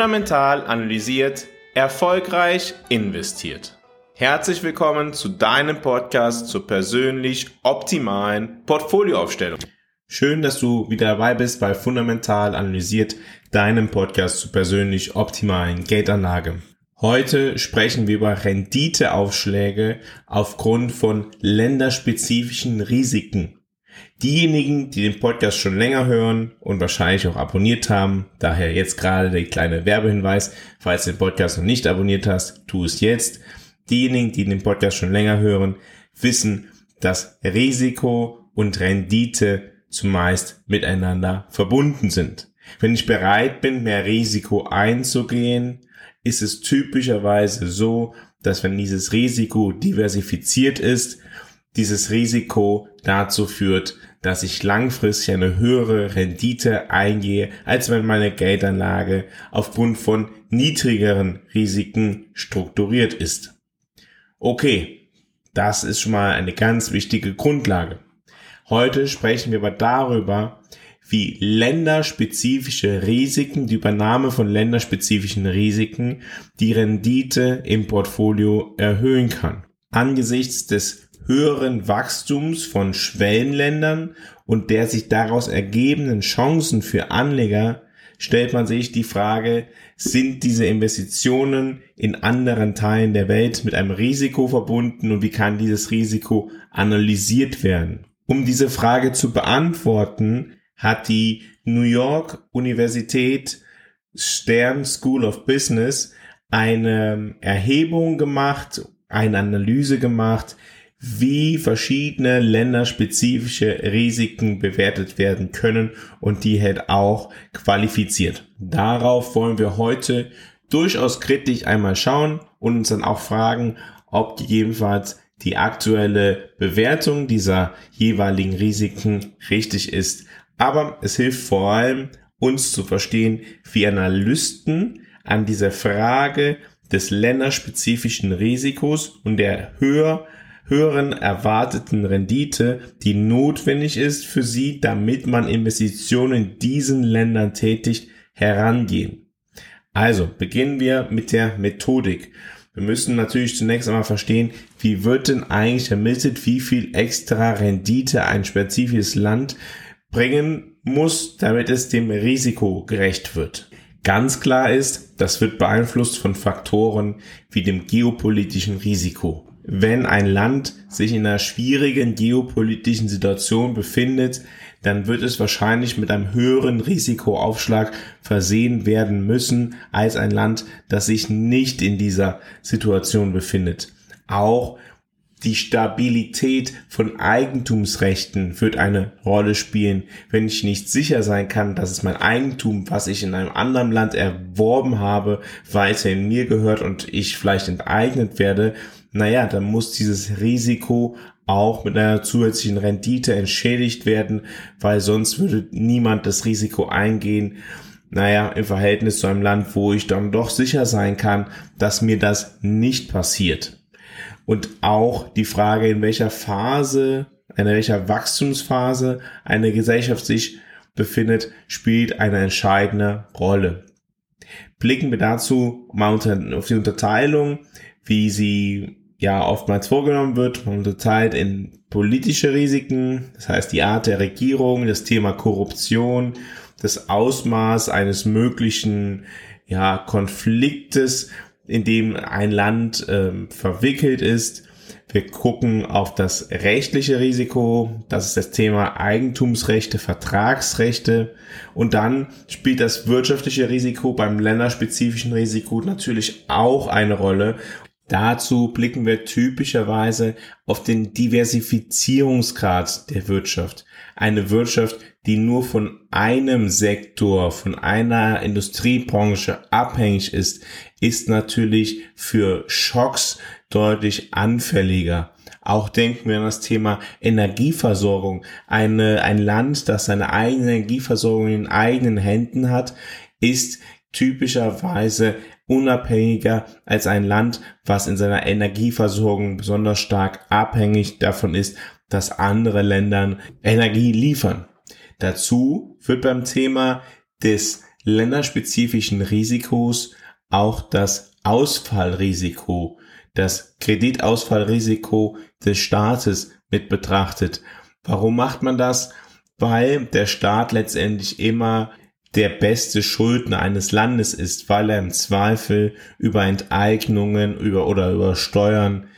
fundamental analysiert, erfolgreich investiert. Herzlich willkommen zu deinem Podcast zur persönlich optimalen Portfolioaufstellung. Schön, dass du wieder dabei bist bei Fundamental analysiert, deinem Podcast zur persönlich optimalen Geldanlage. Heute sprechen wir über Renditeaufschläge aufgrund von länderspezifischen Risiken. Diejenigen, die den Podcast schon länger hören und wahrscheinlich auch abonniert haben, daher jetzt gerade der kleine Werbehinweis, falls du den Podcast noch nicht abonniert hast, tu es jetzt. Diejenigen, die den Podcast schon länger hören, wissen, dass Risiko und Rendite zumeist miteinander verbunden sind. Wenn ich bereit bin, mehr Risiko einzugehen, ist es typischerweise so, dass wenn dieses Risiko diversifiziert ist, dieses Risiko dazu führt, dass ich langfristig eine höhere Rendite eingehe, als wenn meine Geldanlage aufgrund von niedrigeren Risiken strukturiert ist. Okay, das ist schon mal eine ganz wichtige Grundlage. Heute sprechen wir aber darüber, wie länderspezifische Risiken, die Übernahme von länderspezifischen Risiken, die Rendite im Portfolio erhöhen kann. Angesichts des höheren Wachstums von Schwellenländern und der sich daraus ergebenden Chancen für Anleger stellt man sich die Frage, sind diese Investitionen in anderen Teilen der Welt mit einem Risiko verbunden und wie kann dieses Risiko analysiert werden? Um diese Frage zu beantworten, hat die New York Universität Stern School of Business eine Erhebung gemacht, eine Analyse gemacht, wie verschiedene länderspezifische Risiken bewertet werden können und die halt auch qualifiziert. Darauf wollen wir heute durchaus kritisch einmal schauen und uns dann auch fragen, ob gegebenenfalls die aktuelle Bewertung dieser jeweiligen Risiken richtig ist. Aber es hilft vor allem uns zu verstehen, wie Analysten an dieser Frage des länderspezifischen Risikos und der höher höheren erwarteten Rendite, die notwendig ist für sie, damit man Investitionen in diesen Ländern tätigt, herangehen. Also beginnen wir mit der Methodik. Wir müssen natürlich zunächst einmal verstehen, wie wird denn eigentlich ermittelt, wie viel extra Rendite ein spezifisches Land bringen muss, damit es dem Risiko gerecht wird. Ganz klar ist, das wird beeinflusst von Faktoren wie dem geopolitischen Risiko wenn ein Land sich in einer schwierigen geopolitischen Situation befindet, dann wird es wahrscheinlich mit einem höheren Risikoaufschlag versehen werden müssen als ein Land, das sich nicht in dieser Situation befindet. Auch die Stabilität von Eigentumsrechten wird eine Rolle spielen. Wenn ich nicht sicher sein kann, dass es mein Eigentum, was ich in einem anderen Land erworben habe, weiter in mir gehört und ich vielleicht enteignet werde, naja, dann muss dieses Risiko auch mit einer zusätzlichen Rendite entschädigt werden, weil sonst würde niemand das Risiko eingehen, naja, im Verhältnis zu einem Land, wo ich dann doch sicher sein kann, dass mir das nicht passiert. Und auch die Frage, in welcher Phase, in welcher Wachstumsphase eine Gesellschaft sich befindet, spielt eine entscheidende Rolle. Blicken wir dazu mal unter, auf die Unterteilung, wie sie ja oftmals vorgenommen wird. Man unterteilt in politische Risiken, das heißt die Art der Regierung, das Thema Korruption, das Ausmaß eines möglichen ja, Konfliktes, in dem ein Land ähm, verwickelt ist. Wir gucken auf das rechtliche Risiko, das ist das Thema Eigentumsrechte, Vertragsrechte und dann spielt das wirtschaftliche Risiko beim länderspezifischen Risiko natürlich auch eine Rolle Dazu blicken wir typischerweise auf den Diversifizierungsgrad der Wirtschaft. Eine Wirtschaft, die nur von einem Sektor, von einer Industriebranche abhängig ist, ist natürlich für Schocks deutlich anfälliger. Auch denken wir an das Thema Energieversorgung. Eine, ein Land, das seine eigene Energieversorgung in eigenen Händen hat, ist typischerweise unabhängiger als ein Land, was in seiner Energieversorgung besonders stark abhängig davon ist, dass andere Ländern Energie liefern. Dazu wird beim Thema des länderspezifischen Risikos auch das Ausfallrisiko, das Kreditausfallrisiko des Staates mit betrachtet. Warum macht man das? Weil der Staat letztendlich immer der beste Schuldner eines Landes ist, weil er im Zweifel über Enteignungen über oder über Steuern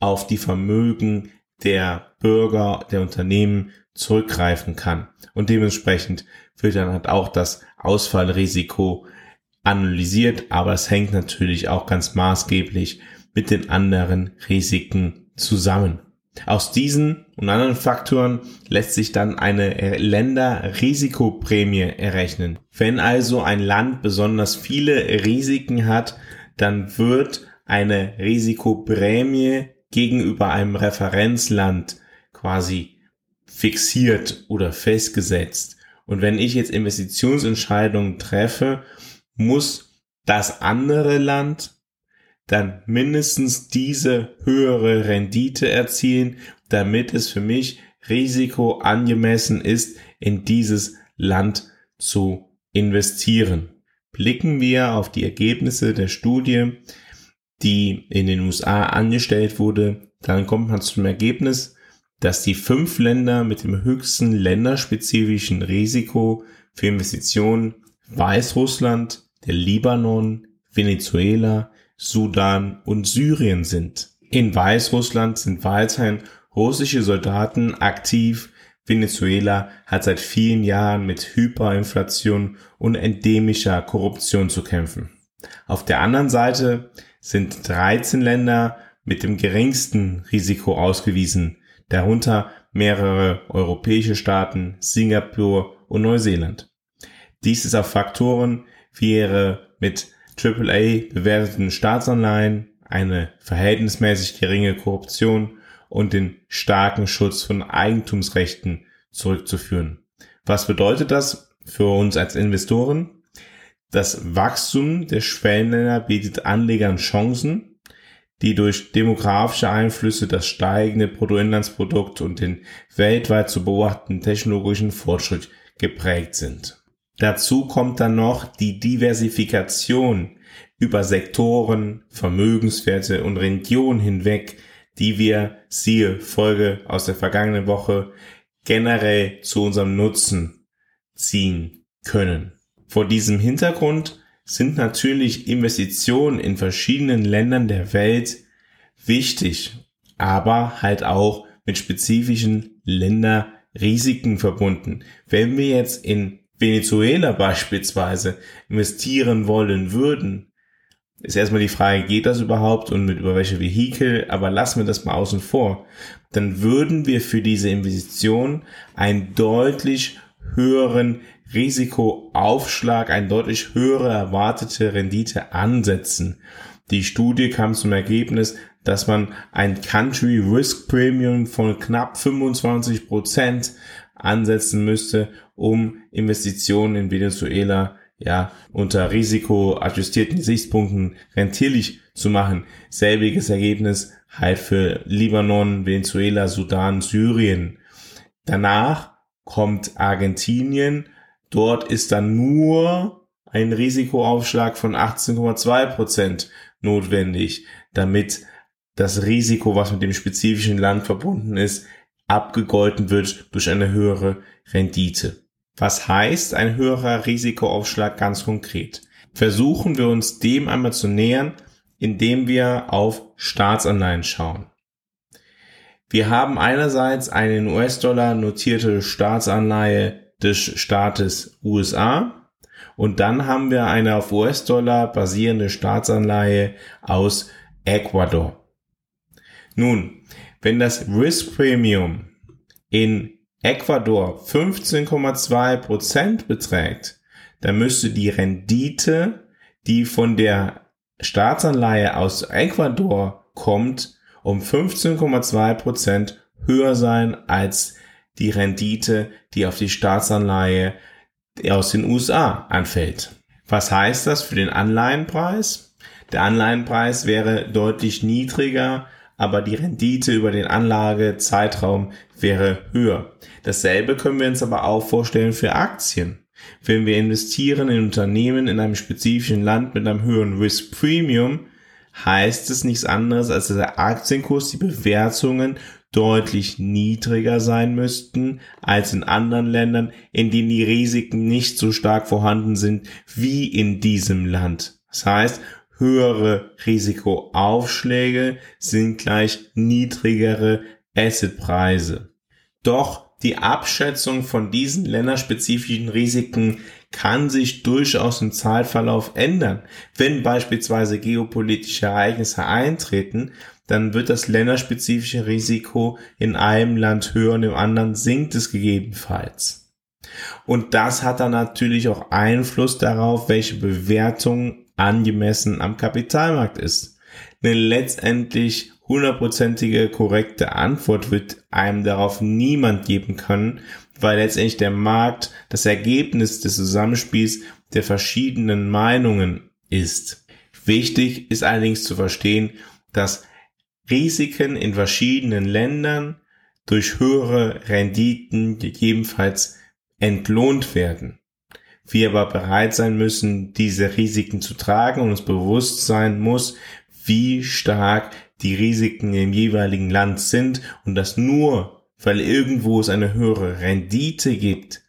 auf die Vermögen der Bürger, der Unternehmen zurückgreifen kann. Und dementsprechend wird dann halt auch das Ausfallrisiko analysiert, aber es hängt natürlich auch ganz maßgeblich mit den anderen Risiken zusammen. Aus diesen und anderen Faktoren lässt sich dann eine Länderrisikoprämie errechnen. Wenn also ein Land besonders viele Risiken hat, dann wird eine Risikoprämie gegenüber einem Referenzland quasi fixiert oder festgesetzt. Und wenn ich jetzt Investitionsentscheidungen treffe, muss das andere Land dann mindestens diese höhere Rendite erzielen, damit es für mich Risiko angemessen ist, in dieses Land zu investieren. Blicken wir auf die Ergebnisse der Studie, die in den USA angestellt wurde, dann kommt man zum Ergebnis, dass die fünf Länder mit dem höchsten länderspezifischen Risiko für Investitionen Weißrussland, der Libanon, Venezuela, Sudan und Syrien sind. In Weißrussland sind weiterhin russische Soldaten aktiv. Venezuela hat seit vielen Jahren mit Hyperinflation und endemischer Korruption zu kämpfen. Auf der anderen Seite sind 13 Länder mit dem geringsten Risiko ausgewiesen, darunter mehrere europäische Staaten, Singapur und Neuseeland. Dies ist auf Faktoren wie ihre mit AAA bewerteten Staatsanleihen, eine verhältnismäßig geringe Korruption und den starken Schutz von Eigentumsrechten zurückzuführen. Was bedeutet das für uns als Investoren? Das Wachstum der Schwellenländer bietet Anlegern Chancen, die durch demografische Einflüsse, das steigende Bruttoinlandsprodukt und den weltweit zu beobachtenden technologischen Fortschritt geprägt sind. Dazu kommt dann noch die Diversifikation über Sektoren, Vermögenswerte und Regionen hinweg, die wir, siehe Folge aus der vergangenen Woche, generell zu unserem Nutzen ziehen können. Vor diesem Hintergrund sind natürlich Investitionen in verschiedenen Ländern der Welt wichtig, aber halt auch mit spezifischen Länderrisiken verbunden. Wenn wir jetzt in Venezuela beispielsweise investieren wollen würden, ist erstmal die Frage, geht das überhaupt und mit über welche Vehikel, aber lassen wir das mal außen vor, dann würden wir für diese Investition einen deutlich höheren Risikoaufschlag, eine deutlich höhere erwartete Rendite ansetzen. Die Studie kam zum Ergebnis, dass man ein Country Risk Premium von knapp 25 Prozent ansetzen müsste, um Investitionen in Venezuela ja unter risikoadjustierten Gesichtspunkten rentierlich zu machen. Selbiges Ergebnis halt für Libanon, Venezuela, Sudan, Syrien. Danach kommt Argentinien. Dort ist dann nur ein Risikoaufschlag von 18,2 Prozent notwendig, damit das Risiko, was mit dem spezifischen Land verbunden ist, abgegolten wird durch eine höhere Rendite. Was heißt ein höherer Risikoaufschlag ganz konkret? Versuchen wir uns dem einmal zu nähern, indem wir auf Staatsanleihen schauen. Wir haben einerseits eine in US-Dollar notierte Staatsanleihe des Staates USA und dann haben wir eine auf US-Dollar basierende Staatsanleihe aus Ecuador. Nun, wenn das Risk Premium in Ecuador 15,2% beträgt, dann müsste die Rendite, die von der Staatsanleihe aus Ecuador kommt, um 15,2% höher sein als die Rendite, die auf die Staatsanleihe aus den USA anfällt. Was heißt das für den Anleihenpreis? Der Anleihenpreis wäre deutlich niedriger aber die Rendite über den Anlagezeitraum wäre höher. Dasselbe können wir uns aber auch vorstellen für Aktien. Wenn wir investieren in Unternehmen in einem spezifischen Land mit einem höheren Risk Premium, heißt es nichts anderes, als dass der Aktienkurs, die Bewertungen deutlich niedriger sein müssten als in anderen Ländern, in denen die Risiken nicht so stark vorhanden sind wie in diesem Land. Das heißt, höhere Risikoaufschläge sind gleich niedrigere Assetpreise. Doch die Abschätzung von diesen länderspezifischen Risiken kann sich durchaus im Zeitverlauf ändern. Wenn beispielsweise geopolitische Ereignisse eintreten, dann wird das länderspezifische Risiko in einem Land höher und im anderen sinkt es gegebenenfalls. Und das hat dann natürlich auch Einfluss darauf, welche Bewertung angemessen am Kapitalmarkt ist. Eine letztendlich hundertprozentige korrekte Antwort wird einem darauf niemand geben können, weil letztendlich der Markt das Ergebnis des Zusammenspiels der verschiedenen Meinungen ist. Wichtig ist allerdings zu verstehen, dass Risiken in verschiedenen Ländern durch höhere Renditen gegebenenfalls entlohnt werden. Wir aber bereit sein müssen, diese Risiken zu tragen und uns bewusst sein muss, wie stark die Risiken im jeweiligen Land sind und dass nur, weil irgendwo es eine höhere Rendite gibt,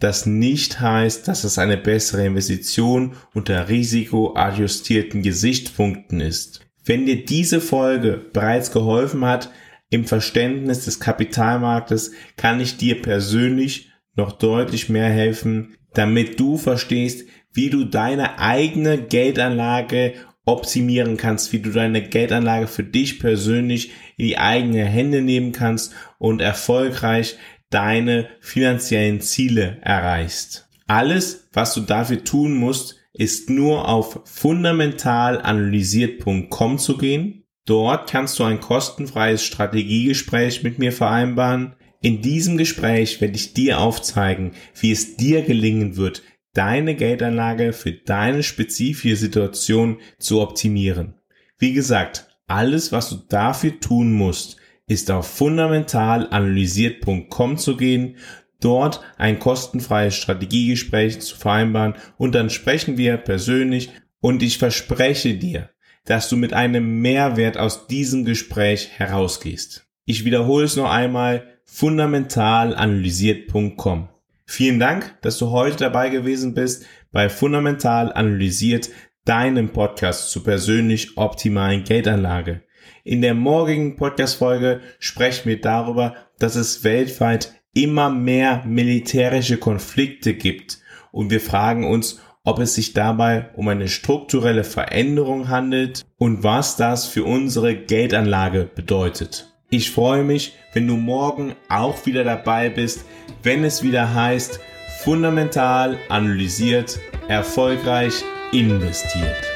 das nicht heißt, dass es eine bessere Investition unter risikoadjustierten Gesichtspunkten ist. Wenn dir diese Folge bereits geholfen hat im Verständnis des Kapitalmarktes, kann ich dir persönlich noch deutlich mehr helfen, damit du verstehst, wie du deine eigene Geldanlage optimieren kannst, wie du deine Geldanlage für dich persönlich in die eigene Hände nehmen kannst und erfolgreich deine finanziellen Ziele erreichst. Alles, was du dafür tun musst, ist nur auf fundamentalanalysiert.com zu gehen. Dort kannst du ein kostenfreies Strategiegespräch mit mir vereinbaren. In diesem Gespräch werde ich dir aufzeigen, wie es dir gelingen wird, deine Geldanlage für deine spezifische Situation zu optimieren. Wie gesagt, alles, was du dafür tun musst, ist auf fundamentalanalysiert.com zu gehen dort ein kostenfreies Strategiegespräch zu vereinbaren und dann sprechen wir persönlich und ich verspreche dir, dass du mit einem Mehrwert aus diesem Gespräch herausgehst. Ich wiederhole es noch einmal, fundamentalanalysiert.com. Vielen Dank, dass du heute dabei gewesen bist bei Fundamental Analysiert, deinem Podcast zur persönlich optimalen Geldanlage. In der morgigen Podcast-Folge sprechen wir darüber, dass es weltweit immer mehr militärische Konflikte gibt und wir fragen uns, ob es sich dabei um eine strukturelle Veränderung handelt und was das für unsere Geldanlage bedeutet. Ich freue mich, wenn du morgen auch wieder dabei bist, wenn es wieder heißt, fundamental analysiert, erfolgreich investiert.